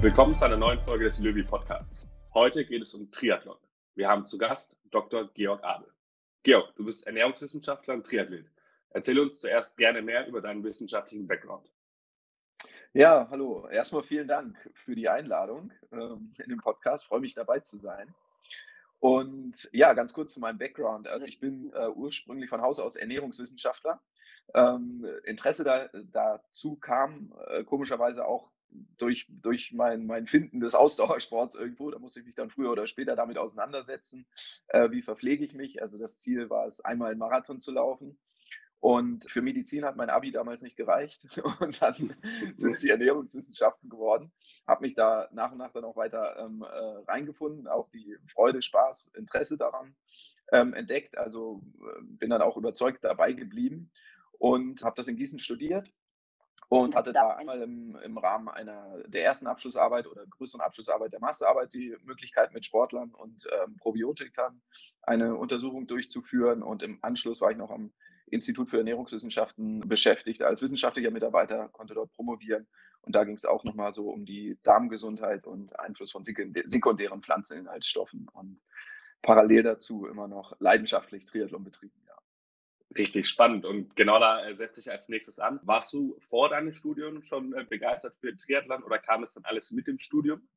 Willkommen zu einer neuen Folge des Löwy Podcasts. Heute geht es um Triathlon. Wir haben zu Gast Dr. Georg Abel. Georg, du bist Ernährungswissenschaftler und Triathlet. Erzähle uns zuerst gerne mehr über deinen wissenschaftlichen Background. Ja, hallo. Erstmal vielen Dank für die Einladung ähm, in dem Podcast. Freue mich dabei zu sein. Und ja, ganz kurz zu meinem Background. Also ich bin äh, ursprünglich von Haus aus Ernährungswissenschaftler. Ähm, Interesse da, dazu kam äh, komischerweise auch durch, durch mein, mein Finden des Ausdauersports irgendwo. Da musste ich mich dann früher oder später damit auseinandersetzen. Äh, wie verpflege ich mich? Also das Ziel war es, einmal einen Marathon zu laufen. Und für Medizin hat mein Abi damals nicht gereicht. Und dann sind es die Ernährungswissenschaften geworden. Habe mich da nach und nach dann auch weiter ähm, äh, reingefunden, auch die Freude, Spaß, Interesse daran ähm, entdeckt. Also äh, bin dann auch überzeugt dabei geblieben und habe das in Gießen studiert und hatte da einmal im, im Rahmen einer der ersten Abschlussarbeit oder größeren Abschlussarbeit der Masterarbeit die Möglichkeit mit Sportlern und ähm, Probiotikern eine Untersuchung durchzuführen und im Anschluss war ich noch am Institut für Ernährungswissenschaften beschäftigt als wissenschaftlicher Mitarbeiter, konnte dort promovieren. Und da ging es auch nochmal so um die Darmgesundheit und Einfluss von sekundären Pflanzeninhaltsstoffen und parallel dazu immer noch leidenschaftlich Triathlon betrieben. Richtig spannend. Und genau da äh, setze ich als nächstes an. Warst du vor deinem Studium schon äh, begeistert für Triathlon oder kam es dann alles mit dem Studium?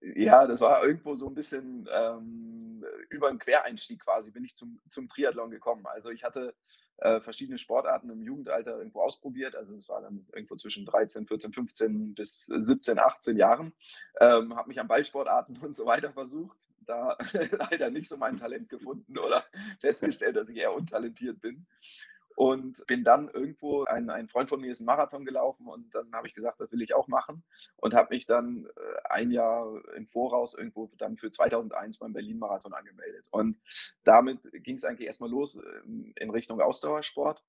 Ja, das war irgendwo so ein bisschen ähm, über einen Quereinstieg quasi, bin ich zum, zum Triathlon gekommen. Also ich hatte äh, verschiedene Sportarten im Jugendalter irgendwo ausprobiert. Also es war dann irgendwo zwischen 13, 14, 15 bis 17, 18 Jahren. Ähm, habe mich an Ballsportarten und so weiter versucht. Da leider nicht so mein Talent gefunden oder festgestellt, dass ich eher untalentiert bin. Und bin dann irgendwo, ein, ein Freund von mir ist einen Marathon gelaufen und dann habe ich gesagt, das will ich auch machen und habe mich dann äh, ein Jahr im Voraus irgendwo dann für 2001 beim Berlin-Marathon angemeldet. Und damit ging es eigentlich erstmal los ähm, in Richtung Ausdauersport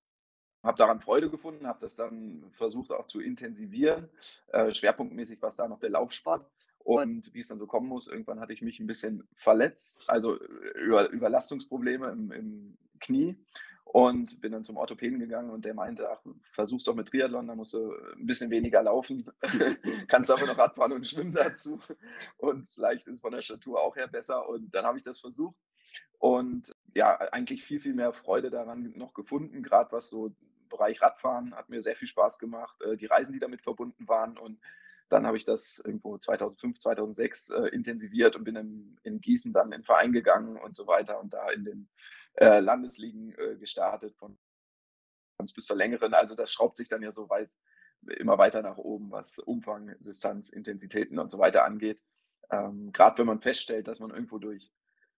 habe daran Freude gefunden, habe das dann versucht auch zu intensivieren. Äh, schwerpunktmäßig war es da noch der Laufsport. Und wie es dann so kommen muss, irgendwann hatte ich mich ein bisschen verletzt, also äh, über Überlastungsprobleme im, im Knie und bin dann zum Orthopäden gegangen und der meinte, ach, versuch's doch mit Triathlon, da musst du ein bisschen weniger laufen, kannst aber noch Radfahren und schwimmen dazu. Und vielleicht ist es von der Statur auch her besser. Und dann habe ich das versucht. Und ja, eigentlich viel, viel mehr Freude daran noch gefunden, gerade was so Bereich Radfahren hat mir sehr viel Spaß gemacht, äh, die Reisen, die damit verbunden waren. Und dann habe ich das irgendwo 2005, 2006 äh, intensiviert und bin in, in Gießen dann in den Verein gegangen und so weiter und da in den äh, Landesligen äh, gestartet, von ganz bis zur längeren. Also das schraubt sich dann ja so weit immer weiter nach oben, was Umfang, Distanz, Intensitäten und so weiter angeht. Ähm, Gerade wenn man feststellt, dass man irgendwo durch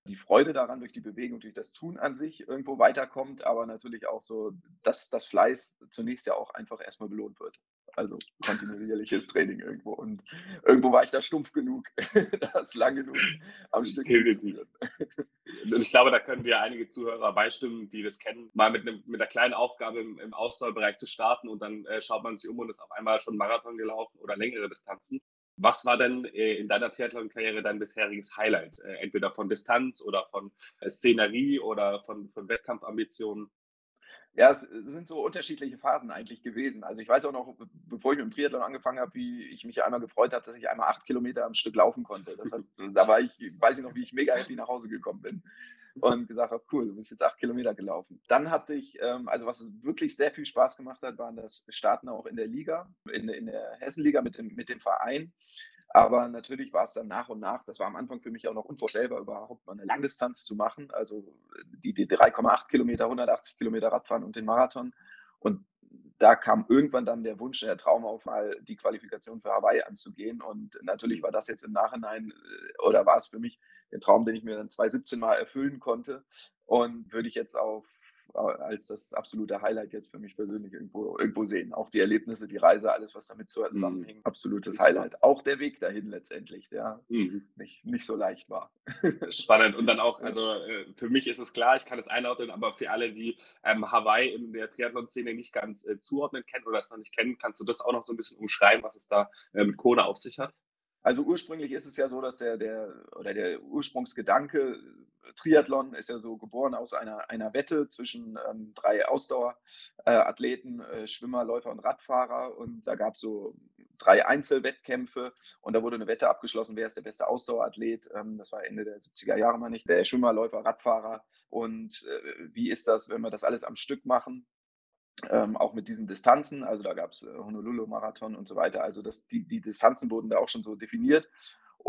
die Freude daran, durch die Bewegung, durch das Tun an sich irgendwo weiterkommt, aber natürlich auch so, dass das Fleiß zunächst ja auch einfach erstmal belohnt wird. Also kontinuierliches Training irgendwo. Und irgendwo war ich da stumpf genug, das lang genug am Stück ich glaube, da können wir einige Zuhörer beistimmen, die das kennen, mal mit, einem, mit einer kleinen Aufgabe im, im Ausdauerbereich zu starten und dann äh, schaut man sich um und ist auf einmal schon Marathon gelaufen oder längere Distanzen. Was war denn äh, in deiner Triathlon-Karriere dein bisheriges Highlight? Äh, entweder von Distanz oder von äh, Szenerie oder von, von Wettkampfambitionen? Ja, es sind so unterschiedliche Phasen eigentlich gewesen. Also ich weiß auch noch, bevor ich mit dem Triathlon angefangen habe, wie ich mich einmal gefreut habe, dass ich einmal acht Kilometer am Stück laufen konnte. Hat, da war ich, weiß ich noch, wie ich mega happy nach Hause gekommen bin und gesagt habe, cool, du bist jetzt acht Kilometer gelaufen. Dann hatte ich, ähm, also was wirklich sehr viel Spaß gemacht hat, waren das Starten auch in der Liga, in, in der Hessenliga mit dem, mit dem Verein. Aber natürlich war es dann nach und nach, das war am Anfang für mich auch noch unvorstellbar, überhaupt mal eine Langdistanz zu machen. Also die, die 3,8 Kilometer, 180 Kilometer Radfahren und den Marathon. Und da kam irgendwann dann der Wunsch, der Traum auf, mal die Qualifikation für Hawaii anzugehen. Und natürlich war das jetzt im Nachhinein, äh, oder war es für mich der Traum, den ich mir dann 2017 mal erfüllen konnte. Und würde ich jetzt auf als das absolute Highlight jetzt für mich persönlich irgendwo, irgendwo sehen. Auch die Erlebnisse, die Reise, alles, was damit mhm. zusammenhängt, absolutes Highlight. Auch der Weg dahin letztendlich, der mhm. nicht, nicht so leicht war. Spannend. Und dann auch, also äh, für mich ist es klar, ich kann es einordnen, aber für alle, die ähm, Hawaii in der Triathlon-Szene nicht ganz äh, zuordnen kennen oder es noch nicht kennen, kannst du das auch noch so ein bisschen umschreiben, was es da äh, mit Kona auf sich hat? Also ursprünglich ist es ja so, dass der, der oder der Ursprungsgedanke Triathlon ist ja so geboren aus einer, einer Wette zwischen ähm, drei Ausdauerathleten, äh, Schwimmer, Läufer und Radfahrer. Und da gab es so drei Einzelwettkämpfe und da wurde eine Wette abgeschlossen, wer ist der beste Ausdauerathlet. Ähm, das war Ende der 70er Jahre, meine ich. Der Schwimmer, Läufer, Radfahrer. Und äh, wie ist das, wenn wir das alles am Stück machen? Ähm, auch mit diesen Distanzen, also da gab es äh, Honolulu-Marathon und so weiter. Also das, die, die Distanzen wurden da auch schon so definiert.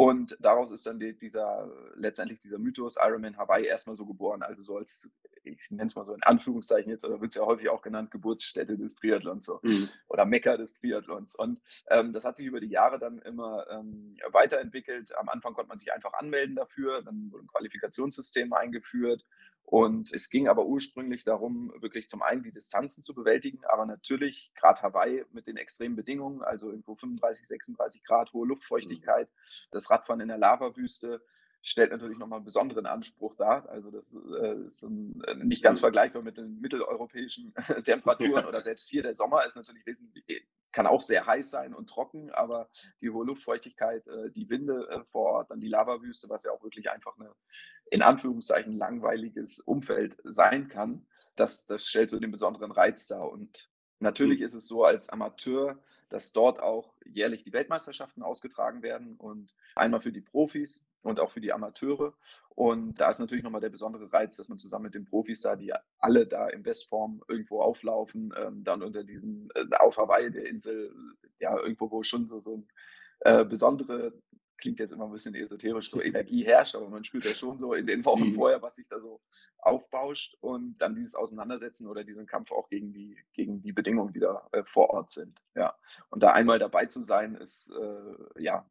Und daraus ist dann die, dieser, letztendlich dieser Mythos Ironman Hawaii erstmal so geboren. Also so als, ich nenne es mal so in Anführungszeichen jetzt, oder wird es ja häufig auch genannt, Geburtsstätte des Triathlons so. Mhm. oder Mekka des Triathlons. Und ähm, das hat sich über die Jahre dann immer ähm, weiterentwickelt. Am Anfang konnte man sich einfach anmelden dafür, dann wurde ein Qualifikationssystem eingeführt und es ging aber ursprünglich darum, wirklich zum einen die Distanzen zu bewältigen, aber natürlich gerade Hawaii mit den extremen Bedingungen, also irgendwo 35, 36 Grad, hohe Luftfeuchtigkeit, mhm. das Radfahren in der Lavawüste, stellt natürlich nochmal einen besonderen Anspruch dar. Also das äh, ist ein, äh, nicht ganz vergleichbar mit den mitteleuropäischen Temperaturen oder selbst hier der Sommer ist natürlich wesentlich, kann auch sehr heiß sein und trocken, aber die hohe Luftfeuchtigkeit, äh, die Winde äh, vor Ort, dann die Lavawüste, was ja auch wirklich einfach eine in Anführungszeichen langweiliges Umfeld sein kann, das, das stellt so den besonderen Reiz dar. Und natürlich mhm. ist es so als Amateur, dass dort auch jährlich die Weltmeisterschaften ausgetragen werden und einmal für die Profis und auch für die Amateure. Und da ist natürlich nochmal der besondere Reiz, dass man zusammen mit den Profis da, die alle da in Bestform irgendwo auflaufen, ähm, dann unter diesen, äh, auf Hawaii, der Insel, ja, irgendwo, wo schon so, so ein äh, besondere klingt jetzt immer ein bisschen esoterisch, so Energie herrscht, aber man spürt ja schon so in den Wochen mhm. vorher, was sich da so aufbauscht und dann dieses Auseinandersetzen oder diesen Kampf auch gegen die, gegen die Bedingungen, die da äh, vor Ort sind. Ja. Und da einmal dabei zu sein, ist, äh, ja,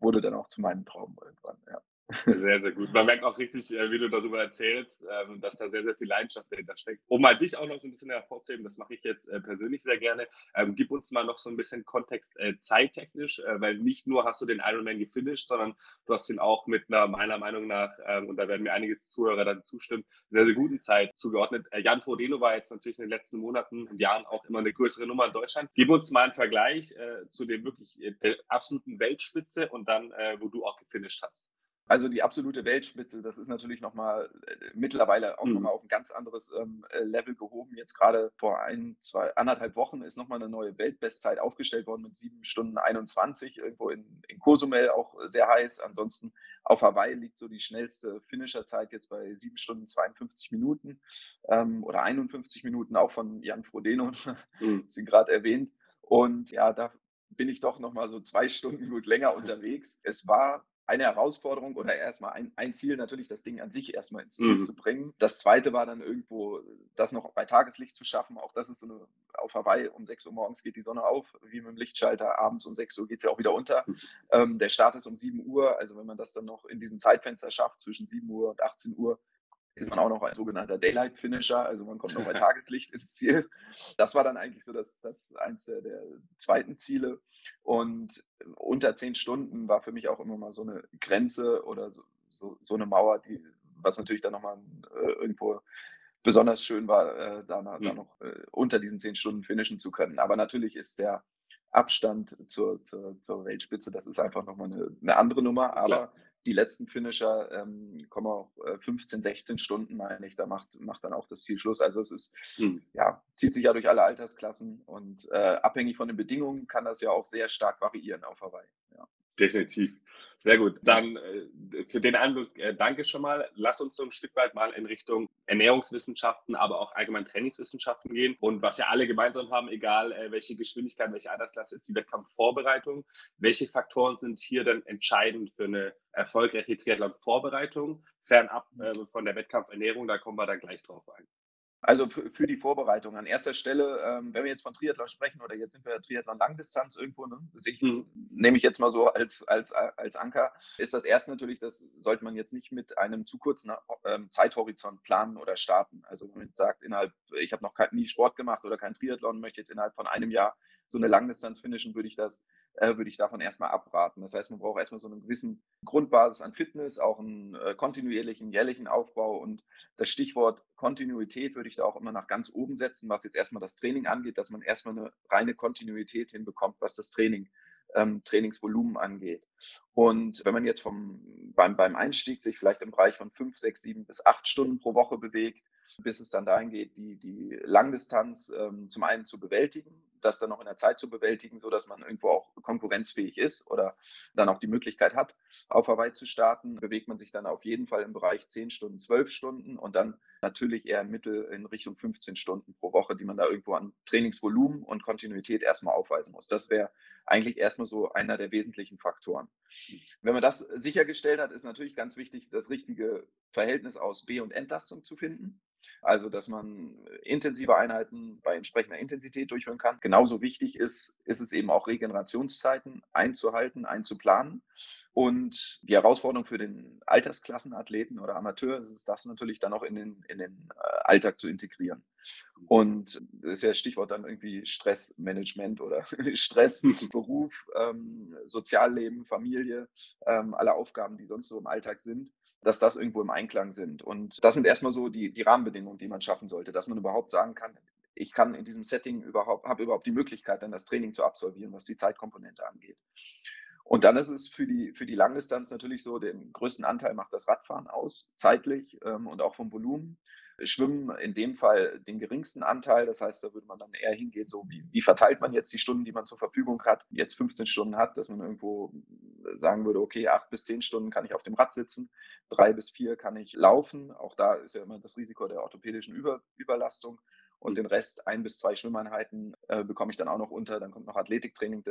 wurde dann auch zu meinem Traum irgendwann, ja. Sehr, sehr gut. Man merkt auch richtig, äh, wie du darüber erzählst, ähm, dass da sehr, sehr viel Leidenschaft dahinter steckt. Um mal dich auch noch so ein bisschen hervorzuheben, das mache ich jetzt äh, persönlich sehr gerne. Ähm, gib uns mal noch so ein bisschen Kontext äh, zeittechnisch, weil nicht nur hast du den Ironman gefinisht, sondern du hast ihn auch mit einer, meiner Meinung nach, ähm, und da werden mir einige Zuhörer dann zustimmen, sehr, sehr guten Zeit zugeordnet. Jan Frodeno war jetzt natürlich in den letzten Monaten und Jahren auch immer eine größere Nummer in Deutschland. Gib uns mal einen Vergleich zu dem wirklich der absoluten Weltspitze und dann, wo du auch gefinisht hast. Also die absolute Weltspitze, das ist natürlich nochmal äh, mittlerweile auch mhm. nochmal auf ein ganz anderes ähm, äh, Level gehoben. Jetzt gerade vor ein, zwei, anderthalb Wochen ist nochmal eine neue Weltbestzeit aufgestellt worden mit sieben Stunden 21, irgendwo in, in Cozumel auch sehr heiß. Ansonsten auf Hawaii liegt so die schnellste Finisherzeit jetzt bei sieben Stunden 52 Minuten ähm, oder 51 Minuten, auch von Jan Frodeno, mhm. Sie gerade erwähnt. Und ja, da bin ich doch nochmal so zwei Stunden gut länger unterwegs. Es war eine Herausforderung oder erstmal ein, ein Ziel, natürlich das Ding an sich erstmal ins Ziel mhm. zu bringen. Das zweite war dann irgendwo, das noch bei Tageslicht zu schaffen. Auch das ist so eine, auf Hawaii um 6 Uhr morgens geht die Sonne auf, wie mit dem Lichtschalter. Abends um 6 Uhr geht es ja auch wieder unter. Mhm. Ähm, der Start ist um 7 Uhr. Also wenn man das dann noch in diesem Zeitfenster schafft, zwischen 7 Uhr und 18 Uhr, ist man auch noch ein sogenannter Daylight Finisher, also man kommt noch bei Tageslicht ins Ziel. Das war dann eigentlich so das, das eins der, der zweiten Ziele. Und unter zehn Stunden war für mich auch immer mal so eine Grenze oder so, so, so eine Mauer, die, was natürlich dann nochmal äh, irgendwo besonders schön war, äh, da, mhm. da, noch äh, unter diesen zehn Stunden finishen zu können. Aber natürlich ist der Abstand zur, zur, zur Weltspitze, das ist einfach nochmal eine, eine andere Nummer. Aber Klar die letzten Finisher ähm, kommen auch äh, 15, 16 Stunden, meine ich. Da macht, macht dann auch das Ziel Schluss. Also es ist, hm. ja, zieht sich ja durch alle Altersklassen und äh, abhängig von den Bedingungen kann das ja auch sehr stark variieren auf Hawaii. Ja. Definitiv. Sehr gut. Dann äh, für den Einblick äh, danke schon mal. Lass uns so ein Stück weit mal in Richtung Ernährungswissenschaften, aber auch allgemein Trainingswissenschaften gehen. Und was ja alle gemeinsam haben, egal äh, welche Geschwindigkeit, welche Altersklasse, ist die Wettkampfvorbereitung. Welche Faktoren sind hier denn entscheidend für eine erfolgreiche Triathlon-Vorbereitung? Fernab äh, von der Wettkampfernährung, da kommen wir dann gleich drauf ein. Also für, für, die Vorbereitung. An erster Stelle, ähm, wenn wir jetzt von Triathlon sprechen oder jetzt sind wir Triathlon Langdistanz irgendwo, ne? ich, mhm. nehme ich jetzt mal so als, als, als Anker, ist das erste natürlich, das sollte man jetzt nicht mit einem zu kurzen ähm, Zeithorizont planen oder starten. Also wenn man sagt, innerhalb, ich habe noch nie Sport gemacht oder kein Triathlon, möchte jetzt innerhalb von einem Jahr so eine Langdistanz finishen, würde ich das, äh, würde ich davon erstmal abraten. Das heißt, man braucht erstmal so eine gewissen Grundbasis an Fitness, auch einen äh, kontinuierlichen, jährlichen Aufbau und das Stichwort Kontinuität würde ich da auch immer nach ganz oben setzen, was jetzt erstmal das Training angeht, dass man erstmal eine reine Kontinuität hinbekommt, was das Training ähm, Trainingsvolumen angeht. Und wenn man jetzt vom, beim, beim Einstieg sich vielleicht im Bereich von fünf, sechs, sieben bis acht Stunden pro Woche bewegt, bis es dann dahin geht, die, die Langdistanz ähm, zum einen zu bewältigen, das dann noch in der Zeit zu bewältigen, sodass man irgendwo auch konkurrenzfähig ist oder dann auch die Möglichkeit hat, auf Hawaii zu starten, bewegt man sich dann auf jeden Fall im Bereich 10 Stunden, 12 Stunden und dann natürlich eher im Mittel in Richtung 15 Stunden pro Woche, die man da irgendwo an Trainingsvolumen und Kontinuität erstmal aufweisen muss. Das wäre eigentlich erstmal so einer der wesentlichen Faktoren. Wenn man das sichergestellt hat, ist natürlich ganz wichtig, das richtige Verhältnis aus B- und Entlastung zu finden. Also, dass man intensive Einheiten bei entsprechender Intensität durchführen kann. Genauso wichtig ist, ist es eben auch Regenerationszeiten einzuhalten, einzuplanen. Und die Herausforderung für den Altersklassenathleten oder Amateur ist das natürlich dann auch in den, in den äh, Alltag zu integrieren. Und das ist ja Stichwort dann irgendwie Stressmanagement oder Stress, Beruf, ähm, Sozialleben, Familie, ähm, alle Aufgaben, die sonst so im Alltag sind dass das irgendwo im Einklang sind. Und das sind erstmal so die, die Rahmenbedingungen, die man schaffen sollte, dass man überhaupt sagen kann, ich kann in diesem Setting überhaupt, habe überhaupt die Möglichkeit, dann das Training zu absolvieren, was die Zeitkomponente angeht. Und dann ist es für die, für die Langdistanz natürlich so, den größten Anteil macht das Radfahren aus, zeitlich ähm, und auch vom Volumen. Schwimmen in dem Fall den geringsten Anteil. Das heißt, da würde man dann eher hingehen, so wie, wie verteilt man jetzt die Stunden, die man zur Verfügung hat, jetzt 15 Stunden hat, dass man irgendwo sagen würde, okay, acht bis zehn Stunden kann ich auf dem Rad sitzen, drei bis vier kann ich laufen. Auch da ist ja immer das Risiko der orthopädischen Über Überlastung. Und den Rest, ein bis zwei Schwimmeinheiten, äh, bekomme ich dann auch noch unter. Dann kommt noch Athletiktraining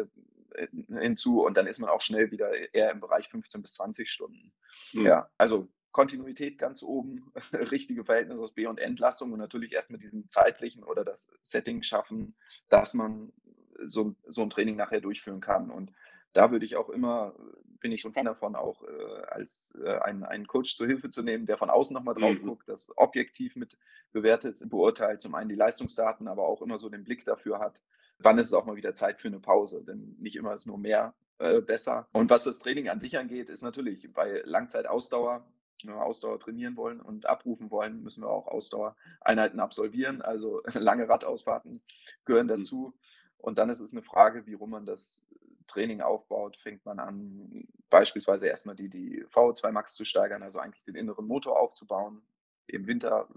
äh, hinzu und dann ist man auch schnell wieder eher im Bereich 15 bis 20 Stunden. Mhm. Ja, also Kontinuität ganz oben, richtige Verhältnisse aus B- und Entlassung und natürlich erst mit diesem zeitlichen oder das Setting schaffen, dass man so, so ein Training nachher durchführen kann. Und da würde ich auch immer, bin ich schon Fan davon, auch äh, als äh, einen, einen Coach zur Hilfe zu nehmen, der von außen nochmal drauf mhm. guckt, das objektiv mit bewertet, beurteilt, zum einen die Leistungsdaten, aber auch immer so den Blick dafür hat, wann ist es auch mal wieder Zeit für eine Pause, denn nicht immer ist nur mehr äh, besser. Und was das Training an sich angeht, ist natürlich bei Langzeitausdauer wenn wir Ausdauer trainieren wollen und abrufen wollen, müssen wir auch Ausdauereinheiten absolvieren. Also lange Radausfahrten gehören mhm. dazu. Und dann ist es eine Frage, wie rum man das Training aufbaut. Fängt man an, beispielsweise erstmal die, die VO2 Max zu steigern, also eigentlich den inneren Motor aufzubauen, im Winter,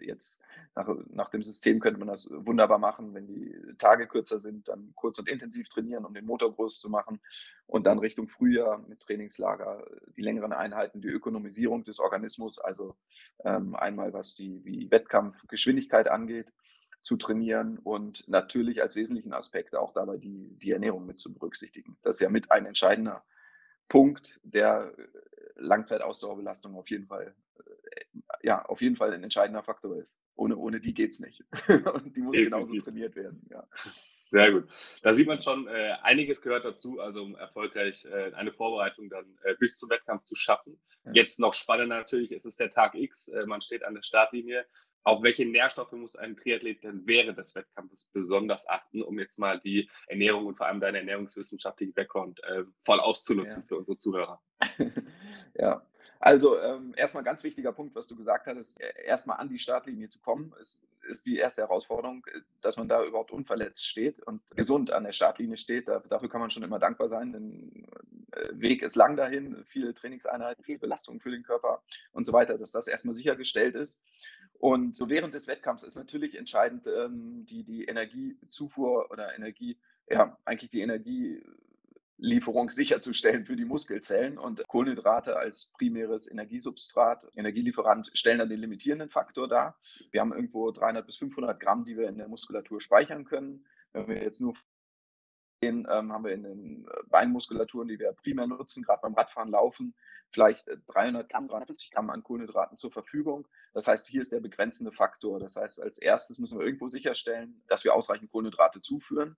jetzt nach, nach dem System könnte man das wunderbar machen, wenn die Tage kürzer sind, dann kurz und intensiv trainieren, um den Motor groß zu machen und dann Richtung Frühjahr mit Trainingslager die längeren Einheiten, die Ökonomisierung des Organismus, also ähm, einmal was die, die Wettkampfgeschwindigkeit angeht, zu trainieren und natürlich als wesentlichen Aspekt auch dabei die, die Ernährung mit zu berücksichtigen. Das ist ja mit ein entscheidender Punkt der Langzeitausdauerbelastung auf jeden Fall ja, auf jeden Fall ein entscheidender Faktor ist. Ohne, ohne die geht es nicht. Und die muss genauso trainiert werden. Ja. Sehr gut. Da sieht man schon, äh, einiges gehört dazu, also um erfolgreich äh, eine Vorbereitung dann äh, bis zum Wettkampf zu schaffen. Ja. Jetzt noch spannender natürlich, es ist der Tag X, äh, man steht an der Startlinie. Auf welche Nährstoffe muss ein Triathlet denn während des Wettkampfes besonders achten, um jetzt mal die Ernährung und vor allem deinen ernährungswissenschaftlichen Background äh, voll auszunutzen ja. für unsere Zuhörer? ja, also ähm, erstmal ganz wichtiger Punkt, was du gesagt hattest, e, erstmal an die Startlinie zu kommen, ist, ist die erste Herausforderung, äh, dass man da überhaupt unverletzt steht und gesund an der Startlinie steht. Da, dafür kann man schon immer dankbar sein, denn äh, Weg ist lang dahin, viele Trainingseinheiten, viel Belastung für den Körper und so weiter, dass das erstmal sichergestellt ist. Und so während des Wettkampfs ist natürlich entscheidend ähm, die, die Energiezufuhr oder Energie, ja, eigentlich die Energie Lieferung sicherzustellen für die Muskelzellen. Und Kohlenhydrate als primäres Energiesubstrat, Energielieferant, stellen dann den limitierenden Faktor dar. Wir haben irgendwo 300 bis 500 Gramm, die wir in der Muskulatur speichern können. Wenn wir jetzt nur gehen, ähm, haben wir in den äh, Beinmuskulaturen, die wir primär nutzen, gerade beim Radfahren, Laufen, vielleicht 300 äh, Gramm, 350 Gramm an Kohlenhydraten zur Verfügung. Das heißt, hier ist der begrenzende Faktor. Das heißt, als erstes müssen wir irgendwo sicherstellen, dass wir ausreichend Kohlenhydrate zuführen.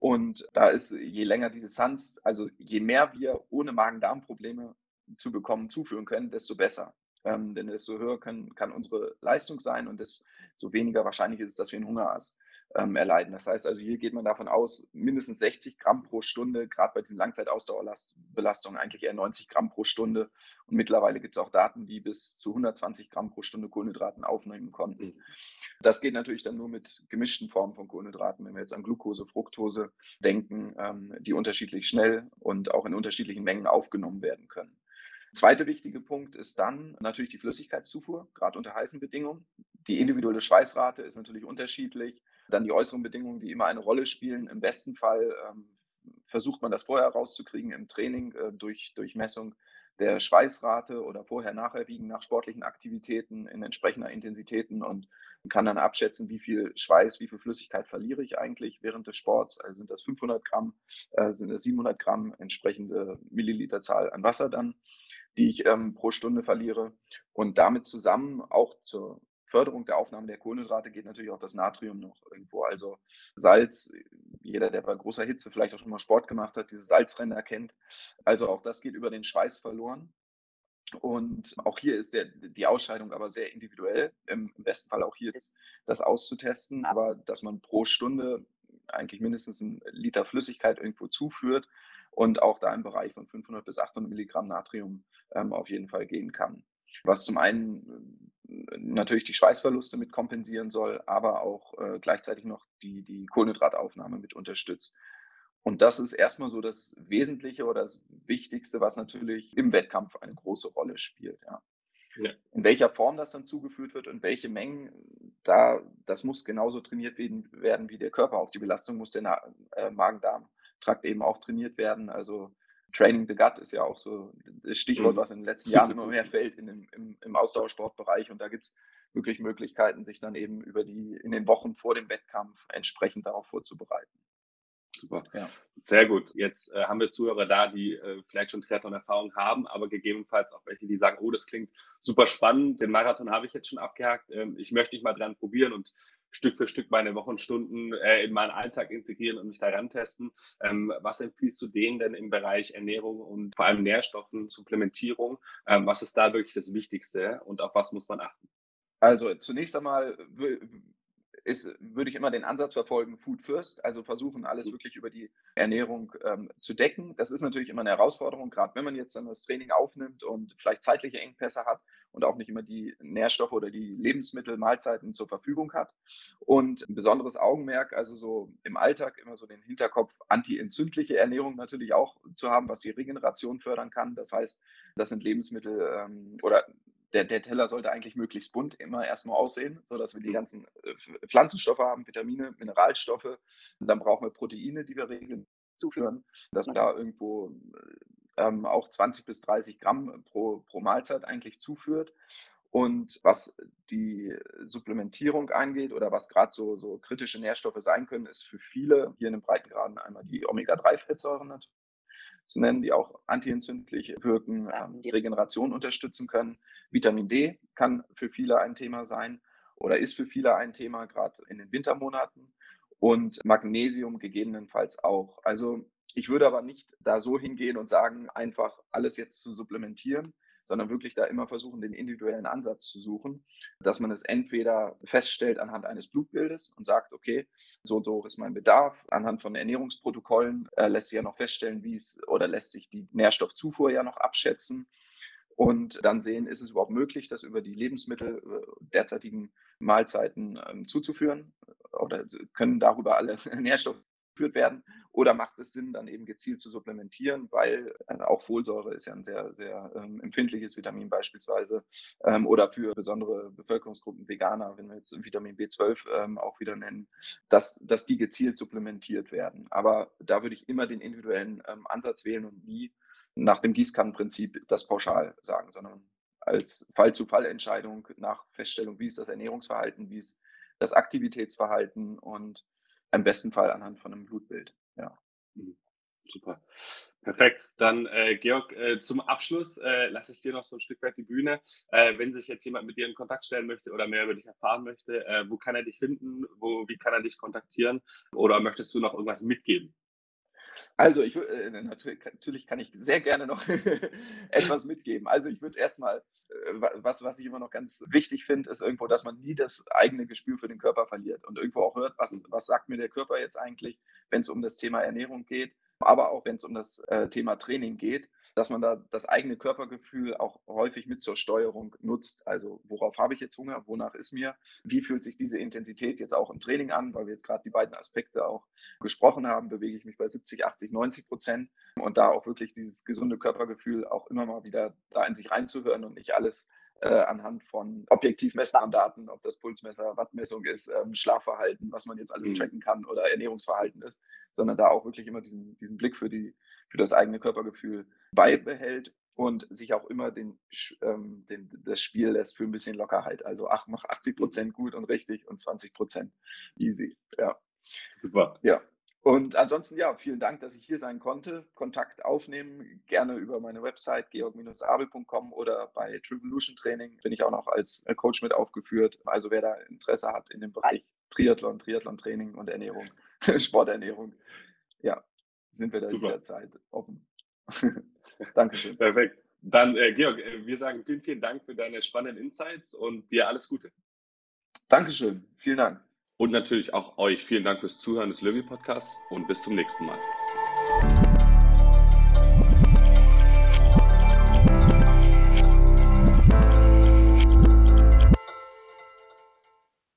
Und da ist, je länger die Distanz, also je mehr wir ohne Magen-Darm-Probleme zu bekommen zuführen können, desto besser. Ähm, denn desto höher können, kann unsere Leistung sein und desto weniger wahrscheinlich ist es, dass wir einen Hungerast ähm, erleiden. Das heißt also, hier geht man davon aus, mindestens 60 Gramm pro Stunde, gerade bei diesen Langzeitausdauerbelastungen eigentlich eher 90 Gramm pro Stunde. Und mittlerweile gibt es auch Daten, die bis zu 120 Gramm pro Stunde Kohlenhydraten aufnehmen konnten. Mhm. Das geht natürlich dann nur mit gemischten Formen von Kohlenhydraten, wenn wir jetzt an Glucose, Fructose denken, ähm, die unterschiedlich schnell und auch in unterschiedlichen Mengen aufgenommen werden können. Zweiter wichtiger Punkt ist dann natürlich die Flüssigkeitszufuhr, gerade unter heißen Bedingungen. Die individuelle Schweißrate ist natürlich unterschiedlich Dann die äußeren Bedingungen, die immer eine Rolle spielen. Im besten Fall ähm, versucht man das vorher rauszukriegen im Training äh, durch, durch Messung der Schweißrate oder vorher nachher wiegen nach sportlichen Aktivitäten in entsprechender Intensitäten und kann dann abschätzen, wie viel Schweiß, wie viel Flüssigkeit verliere ich eigentlich während des Sports. Also sind das 500 Gramm, äh, sind das 700 Gramm entsprechende Milliliterzahl an Wasser dann, die ich ähm, pro Stunde verliere. Und damit zusammen auch zur Förderung der Aufnahme der Kohlenhydrate geht natürlich auch das Natrium noch irgendwo. Also Salz, jeder, der bei großer Hitze vielleicht auch schon mal Sport gemacht hat, diese Salzränder kennt. Also auch das geht über den Schweiß verloren. Und auch hier ist der, die Ausscheidung aber sehr individuell. Im, besten Fall auch hier das, das, auszutesten, aber dass man pro Stunde eigentlich mindestens einen Liter Flüssigkeit irgendwo zuführt und auch da im Bereich von 500 bis 800 Milligramm Natrium ähm, auf jeden Fall gehen kann. Was zum einen natürlich die Schweißverluste mit kompensieren soll, aber auch äh, gleichzeitig noch die, die Kohlenhydrataufnahme mit unterstützt. Und das ist erstmal so das Wesentliche oder das Wichtigste, was natürlich im Wettkampf eine große Rolle spielt. Ja. Ja. In welcher Form das dann zugeführt wird und welche Mengen, da, das muss genauso trainiert werden wie der Körper. Auf die Belastung muss der äh, Magen-Darm-Trakt eben auch trainiert werden. Also Training the Gut ist ja auch so das Stichwort, mhm. was in den letzten Jahren immer mehr fällt in dem, im, im Ausdauersportbereich. Und da gibt es wirklich Möglichkeiten, sich dann eben über die in den Wochen vor dem Wettkampf entsprechend darauf vorzubereiten. Super. Ja. Sehr gut. Jetzt äh, haben wir Zuhörer da, die äh, vielleicht schon Triathlon-Erfahrung haben, aber gegebenenfalls auch welche, die sagen, oh, das klingt super spannend. Den Marathon habe ich jetzt schon abgehakt. Ähm, ich möchte mich mal dran probieren und Stück für Stück meine Wochenstunden äh, in meinen Alltag integrieren und mich daran testen. Ähm, was empfiehlst du denen denn im Bereich Ernährung und vor allem Nährstoffen, Supplementierung? Ähm, was ist da wirklich das Wichtigste und auf was muss man achten? Also zunächst einmal ist, würde ich immer den Ansatz verfolgen, Food First, also versuchen, alles wirklich über die Ernährung ähm, zu decken. Das ist natürlich immer eine Herausforderung, gerade wenn man jetzt dann das Training aufnimmt und vielleicht zeitliche Engpässe hat und auch nicht immer die Nährstoffe oder die Lebensmittel, Mahlzeiten zur Verfügung hat. Und ein besonderes Augenmerk, also so im Alltag immer so den Hinterkopf, antientzündliche Ernährung natürlich auch zu haben, was die Regeneration fördern kann. Das heißt, das sind Lebensmittel ähm, oder der, der Teller sollte eigentlich möglichst bunt immer erstmal aussehen, sodass wir die mhm. ganzen äh, Pflanzenstoffe haben, Vitamine, Mineralstoffe. Und dann brauchen wir Proteine, die wir regeln zuführen, dass man da irgendwo ähm, auch 20 bis 30 Gramm pro, pro Mahlzeit eigentlich zuführt. Und was die Supplementierung angeht oder was gerade so, so kritische Nährstoffe sein können, ist für viele hier in den Breitengraden einmal die Omega-3-Fettsäuren natürlich zu nennen, die auch antientzündlich wirken, ähm, die Regeneration unterstützen können. Vitamin D kann für viele ein Thema sein oder ist für viele ein Thema, gerade in den Wintermonaten. Und Magnesium gegebenenfalls auch. Also ich würde aber nicht da so hingehen und sagen, einfach alles jetzt zu supplementieren, sondern wirklich da immer versuchen, den individuellen Ansatz zu suchen, dass man es entweder feststellt anhand eines Blutbildes und sagt, okay, so und so ist mein Bedarf. Anhand von Ernährungsprotokollen äh, lässt sich ja noch feststellen, wie es oder lässt sich die Nährstoffzufuhr ja noch abschätzen und dann sehen, ist es überhaupt möglich, das über die Lebensmittel äh, derzeitigen Mahlzeiten ähm, zuzuführen oder können darüber alle Nährstoffe geführt werden? Oder macht es Sinn, dann eben gezielt zu supplementieren, weil äh, auch Folsäure ist ja ein sehr, sehr ähm, empfindliches Vitamin beispielsweise ähm, oder für besondere Bevölkerungsgruppen Veganer, wenn wir jetzt Vitamin B12 ähm, auch wieder nennen, dass, dass die gezielt supplementiert werden. Aber da würde ich immer den individuellen ähm, Ansatz wählen und nie nach dem Gießkannenprinzip das pauschal sagen, sondern als Fall-zu-Fall-Entscheidung nach Feststellung, wie ist das Ernährungsverhalten, wie ist das Aktivitätsverhalten und im besten Fall anhand von einem Blutbild. Ja. Mhm. Super. Perfekt. Dann, äh, Georg, äh, zum Abschluss äh, lasse ich dir noch so ein Stück weit die Bühne. Äh, wenn sich jetzt jemand mit dir in Kontakt stellen möchte oder mehr über dich erfahren möchte, äh, wo kann er dich finden? Wo, wie kann er dich kontaktieren? Oder möchtest du noch irgendwas mitgeben? Also ich äh, natürlich, natürlich, kann ich sehr gerne noch etwas mitgeben. Also ich würde erstmal, äh, was, was ich immer noch ganz wichtig finde, ist irgendwo, dass man nie das eigene Gespür für den Körper verliert und irgendwo auch hört, was, was sagt mir der Körper jetzt eigentlich, wenn es um das Thema Ernährung geht aber auch wenn es um das äh, Thema Training geht, dass man da das eigene Körpergefühl auch häufig mit zur Steuerung nutzt. Also worauf habe ich jetzt Hunger, wonach ist mir, wie fühlt sich diese Intensität jetzt auch im Training an, weil wir jetzt gerade die beiden Aspekte auch gesprochen haben, bewege ich mich bei 70, 80, 90 Prozent. Und da auch wirklich dieses gesunde Körpergefühl auch immer mal wieder da in sich reinzuhören und nicht alles äh, anhand von objektiv messbaren Daten, ob das Pulsmesser, Wattmessung ist, ähm, Schlafverhalten, was man jetzt alles mhm. tracken kann oder Ernährungsverhalten ist, sondern da auch wirklich immer diesen, diesen Blick für, die, für das eigene Körpergefühl beibehält und sich auch immer den, ähm, den, das Spiel lässt für ein bisschen Lockerheit. Also ach, mach 80 Prozent gut und richtig und 20 Prozent easy. Ja. Super. Ja. Und ansonsten, ja, vielen Dank, dass ich hier sein konnte. Kontakt aufnehmen, gerne über meine Website georg-abel.com oder bei Trivolution Training bin ich auch noch als äh, Coach mit aufgeführt. Also wer da Interesse hat in dem Bereich Triathlon, Triathlon-Training und Ernährung, Sporternährung, ja, sind wir da Super. jederzeit offen. Dankeschön. Perfekt. Dann, äh, Georg, äh, wir sagen vielen, vielen Dank für deine spannenden Insights und dir alles Gute. Dankeschön. Vielen Dank und natürlich auch euch. Vielen Dank fürs Zuhören des Löwy Podcasts und bis zum nächsten Mal.